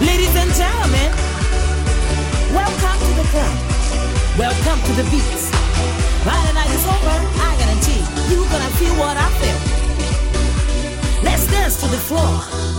Ladies and gentlemen, welcome to the club. Welcome to the beats. By the night is over, I guarantee you're gonna feel what I feel. Let's dance to the floor.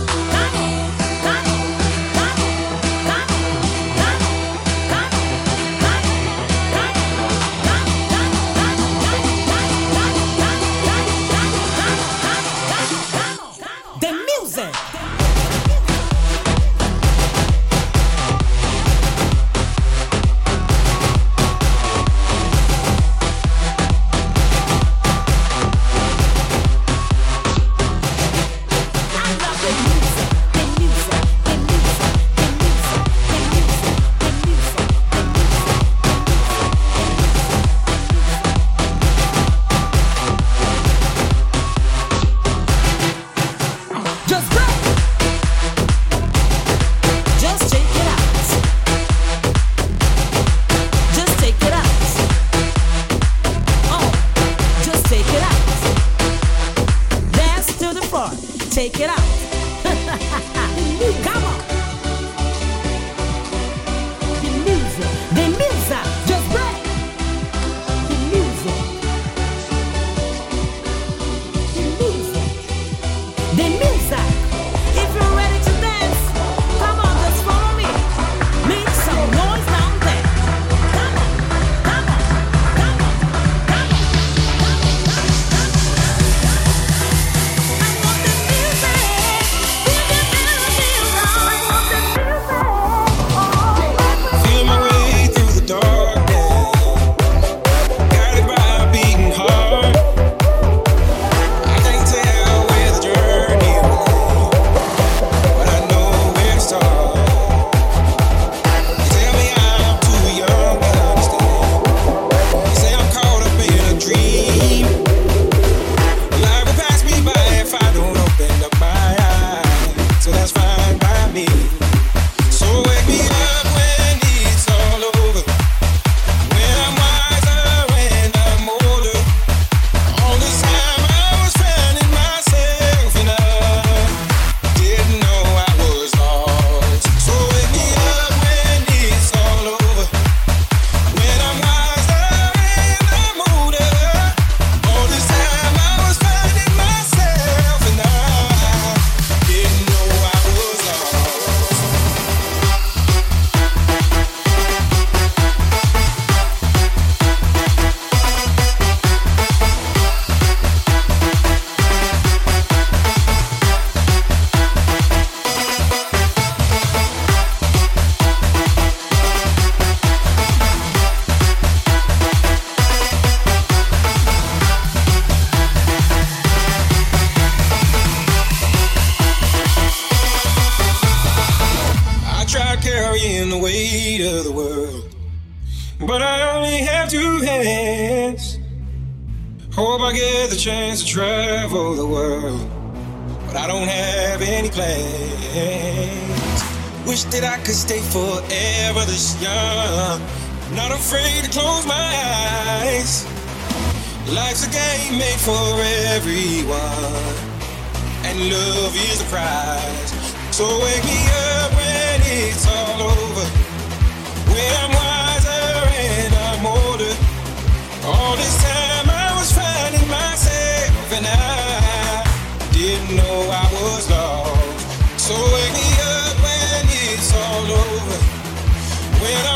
When I'm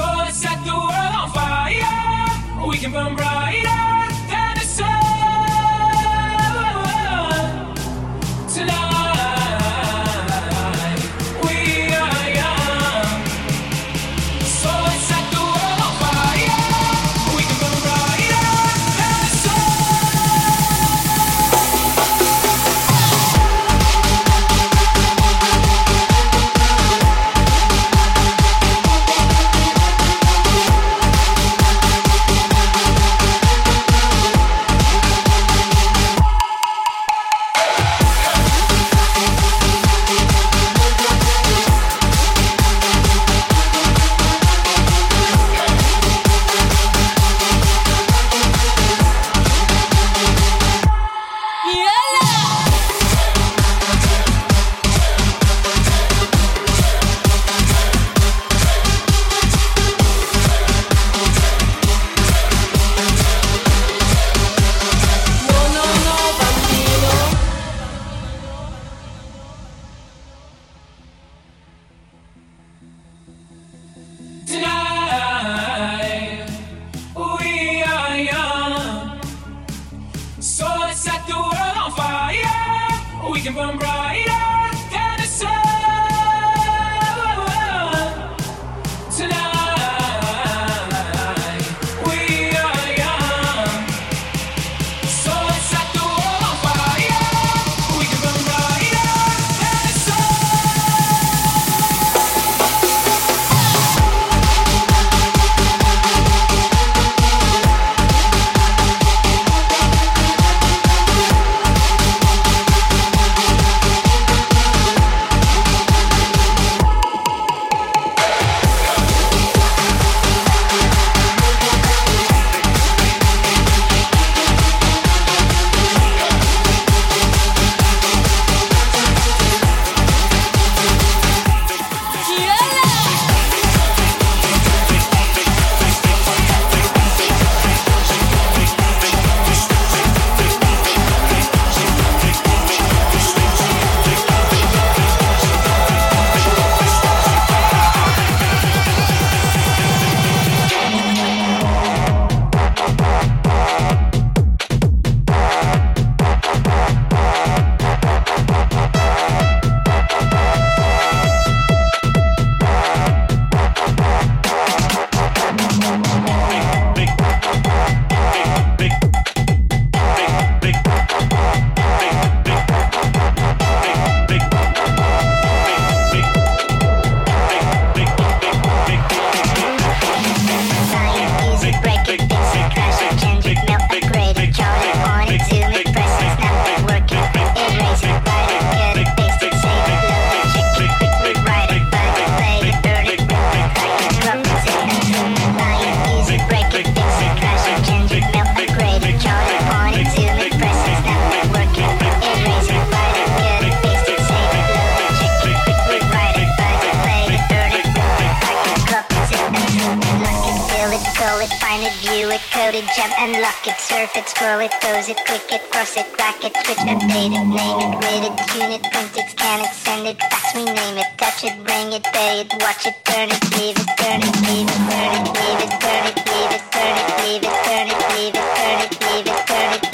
So let's set the world on fire. We can burn brighter jump and lock it, surf it, scroll it, pose it, click it, cross it, rack it, switch, update it, name it, read it, tune it, print it, scan it, send it, fax, rename it, touch it, bring it, pay it, watch it, turn it, leave it, turn it, leave it, turn it, leave it, turn it, leave it, turn it, leave it, turn it, leave it, turn it, leave it, turn it.